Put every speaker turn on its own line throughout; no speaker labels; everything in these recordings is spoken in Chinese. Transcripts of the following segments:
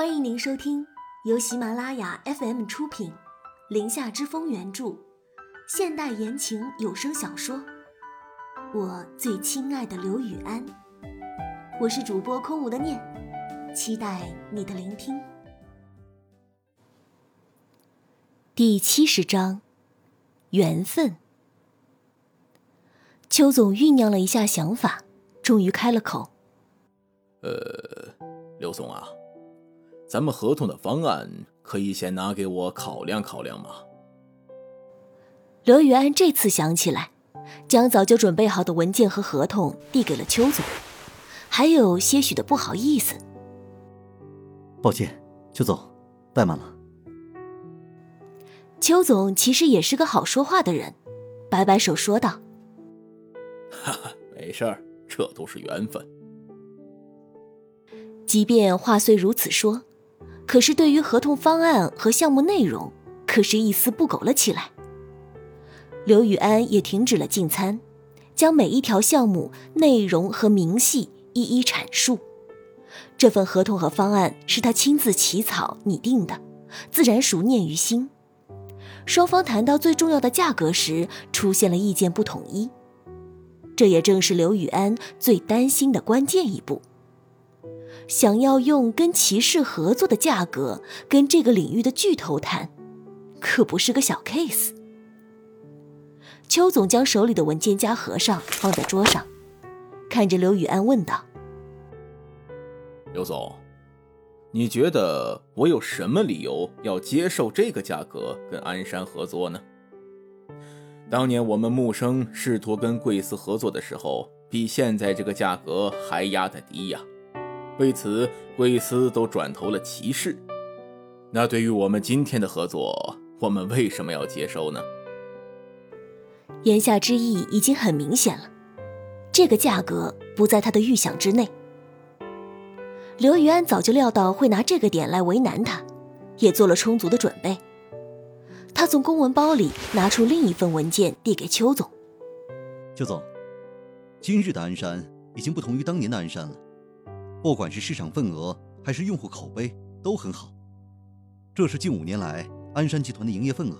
欢迎您收听由喜马拉雅 FM 出品，《林下之风》原著，现代言情有声小说《我最亲爱的刘雨安》。我是主播空无的念，期待你的聆听。第七十章，缘分。邱总酝酿了一下想法，终于开了口：“
呃，刘总啊。”咱们合同的方案可以先拿给我考量考量吗？
刘宇安这次想起来，将早就准备好的文件和合同递给了邱总，还有些许的不好意思。
抱歉，邱总，怠慢了。
邱总其实也是个好说话的人，摆摆手说道：“
哈哈，没事儿，这都是缘分。”
即便话虽如此说。可是，对于合同方案和项目内容，可是一丝不苟了起来。刘宇安也停止了进餐，将每一条项目内容和明细一一阐述。这份合同和方案是他亲自起草拟定的，自然熟念于心。双方谈到最重要的价格时，出现了意见不统一，这也正是刘宇安最担心的关键一步。想要用跟骑士合作的价格跟这个领域的巨头谈，可不是个小 case。邱总将手里的文件夹合上，放在桌上，看着刘宇安问道：“
刘总，你觉得我有什么理由要接受这个价格跟鞍山合作呢？当年我们木生试图跟贵司合作的时候，比现在这个价格还压得低呀。”为此，贵司都转投了骑士。那对于我们今天的合作，我们为什么要接收呢？
言下之意已经很明显了，这个价格不在他的预想之内。刘于安早就料到会拿这个点来为难他，也做了充足的准备。他从公文包里拿出另一份文件，递给邱总。
邱总，今日的鞍山已经不同于当年的鞍山了。不管是市场份额还是用户口碑都很好，这是近五年来鞍山集团的营业份额，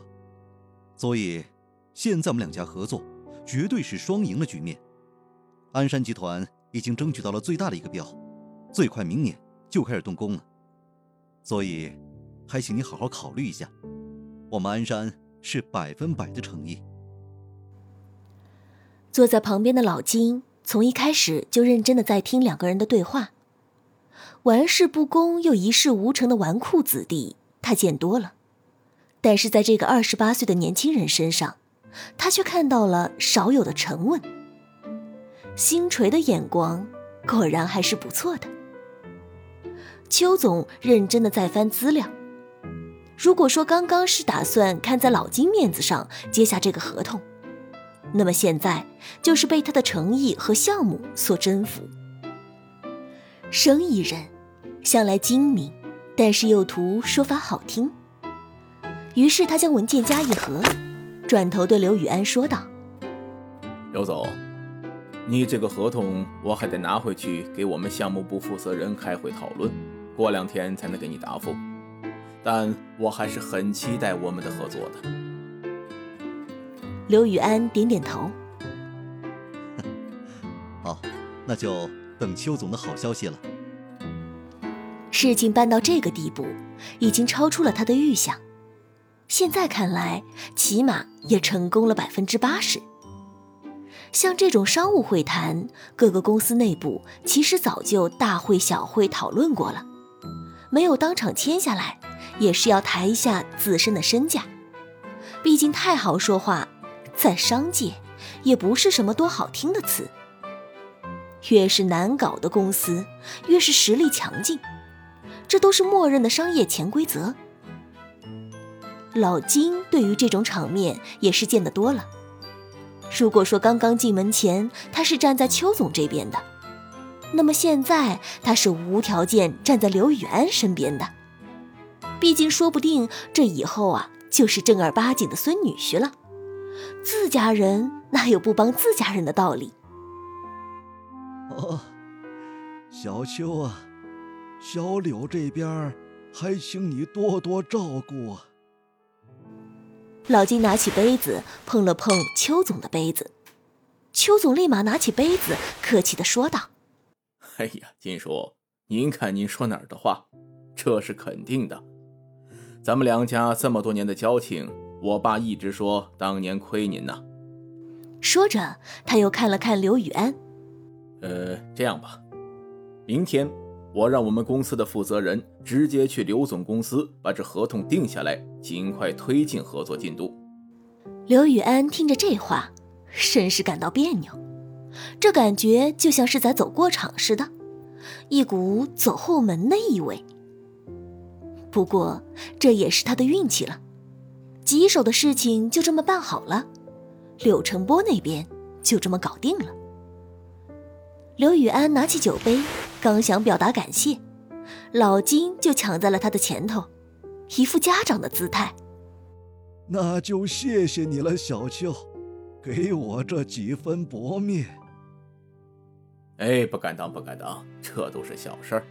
所以现在我们两家合作绝对是双赢的局面。鞍山集团已经争取到了最大的一个标，最快明年就开始动工了，所以还请你好好考虑一下，我们鞍山是百分百的诚意。
坐在旁边的老金从一开始就认真的在听两个人的对话。玩世不恭又一事无成的纨绔子弟，他见多了，但是在这个二十八岁的年轻人身上，他却看到了少有的沉稳。星锤的眼光果然还是不错的。邱总认真的在翻资料，如果说刚刚是打算看在老金面子上接下这个合同，那么现在就是被他的诚意和项目所征服。生意人，向来精明，但是又图说法好听。于是他将文件夹一合，转头对刘宇安说道：“
刘总，你这个合同我还得拿回去给我们项目部负责人开会讨论，过两天才能给你答复。但我还是很期待我们的合作的。”
刘宇安点点头：“
好，那就。”等邱总的好消息了。
事情办到这个地步，已经超出了他的预想。现在看来，起码也成功了百分之八十。像这种商务会谈，各个公司内部其实早就大会小会讨论过了，没有当场签下来，也是要抬一下自身的身价。毕竟太好说话，在商界也不是什么多好听的词。越是难搞的公司，越是实力强劲，这都是默认的商业潜规则。老金对于这种场面也是见得多了。如果说刚刚进门前他是站在邱总这边的，那么现在他是无条件站在刘宇安身边的。毕竟说不定这以后啊就是正儿八经的孙女婿了。自家人哪有不帮自家人的道理？
哦，小秋啊，小柳这边还请你多多照顾啊。
老金拿起杯子碰了碰邱总的杯子，邱总立马拿起杯子，客气的说道：“
哎呀，金叔，您看您说哪儿的话，这是肯定的。咱们两家这么多年的交情，我爸一直说当年亏您呐。”
说着，他又看了看刘宇安，“
呃，这样吧，明天。”我让我们公司的负责人直接去刘总公司把这合同定下来，尽快推进合作进度。
刘宇安听着这话，甚是感到别扭，这感觉就像是在走过场似的，一股走后门的意味。不过这也是他的运气了，棘手的事情就这么办好了，柳成波那边就这么搞定了。刘宇安拿起酒杯。刚想表达感谢，老金就抢在了他的前头，一副家长的姿态。
那就谢谢你了，小邱，给我这几分薄面。
哎，不敢当，不敢当，这都是小事儿。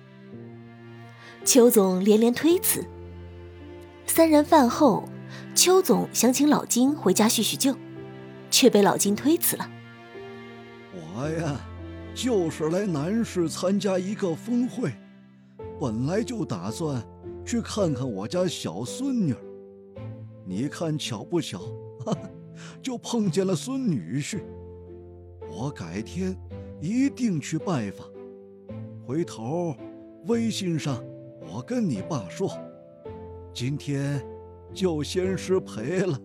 邱总连连推辞。三人饭后，邱总想请老金回家叙叙旧，却被老金推辞了。
我呀。就是来南市参加一个峰会，本来就打算去看看我家小孙女。你看巧不巧，哈哈，就碰见了孙女婿。我改天一定去拜访。回头微信上我跟你爸说，今天就先失陪了。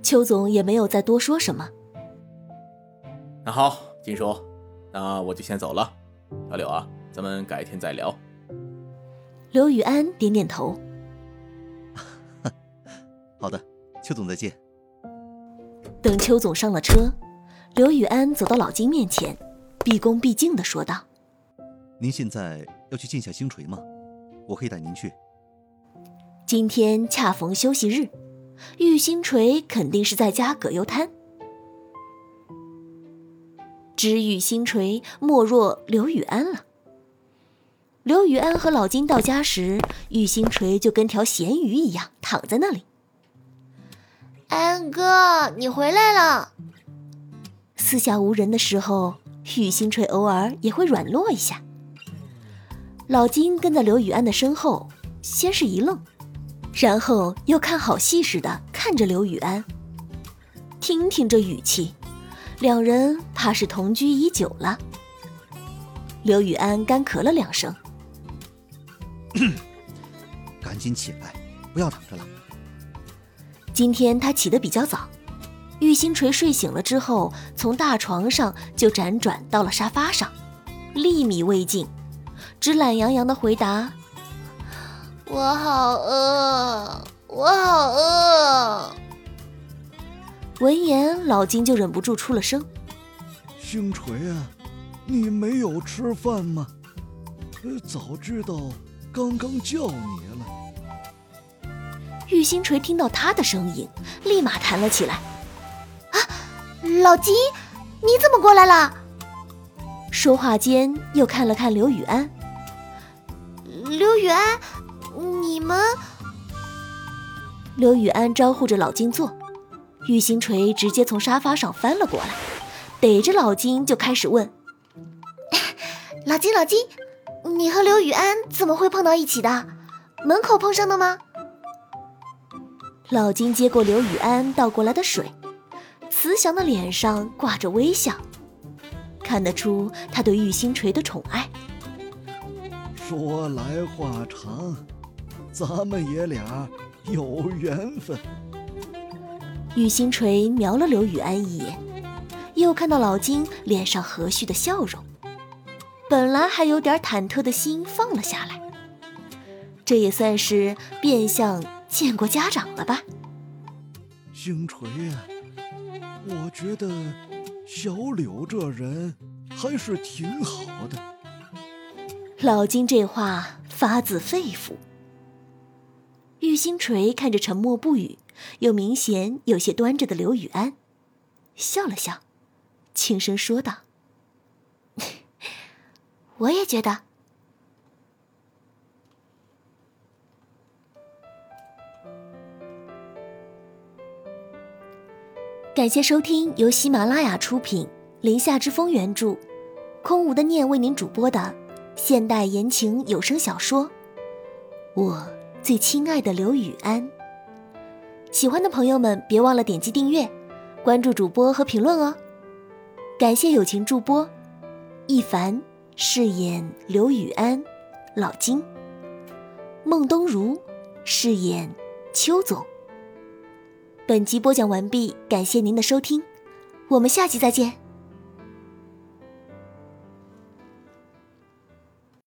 邱总也没有再多说什么。
那好。金叔，那我就先走了。小柳啊，咱们改天再聊。
刘宇安点点头。
好的，邱总再见。
等邱总上了车，刘宇安走到老金面前，毕恭毕敬的说道：“
您现在要去见下星锤吗？我可以带您去。
今天恰逢休息日，玉星锤肯定是在家葛优瘫。”知遇星锤，莫若刘雨安了。刘雨安和老金到家时，玉星锤就跟条咸鱼一样躺在那里。
安哥，你回来了。
四下无人的时候，玉星锤偶尔也会软弱一下。老金跟在刘雨安的身后，先是一愣，然后又看好戏似的看着刘雨安。听听这语气。两人怕是同居已久了。刘雨安干咳了两声，
赶紧起来，不要躺着了。
今天他起得比较早，玉星锤睡醒了之后，从大床上就辗转到了沙发上，粒米未进，只懒洋洋的回答：“
我好饿，我好饿。”
闻言，老金就忍不住出了声：“
星锤啊，你没有吃饭吗？呃，早知道刚刚叫你了。”
玉星锤听到他的声音，立马弹了起来：“
啊，老金，你怎么过来了？”
说话间又看了看刘雨安：“
刘雨安，你们……”
刘雨安招呼着老金坐。玉星锤直接从沙发上翻了过来，逮着老金就开始问：“
老金，老金，你和刘宇安怎么会碰到一起的？门口碰上的吗？”
老金接过刘宇安倒过来的水，慈祥的脸上挂着微笑，看得出他对玉星锤的宠爱。
说来话长，咱们爷俩有缘分。
玉星锤瞄了刘雨安一眼，又看到老金脸上和煦的笑容，本来还有点忐忑的心放了下来。这也算是变相见过家长了吧？
星锤啊，我觉得小柳这人还是挺好的。
老金这话发自肺腑。玉星锤看着沉默不语。又明显有些端着的刘雨安笑了笑，轻声说道。
我也觉得。
感谢收听由喜马拉雅出品，林下之风原著，空无的念为您主播的现代言情有声小说，我最亲爱的刘雨安。喜欢的朋友们别忘了点击订阅、关注主播和评论哦。感谢友情助播一凡饰演刘雨安、老金，孟东如饰演邱总。本集播讲完毕，感谢您的收听，我们下集再见。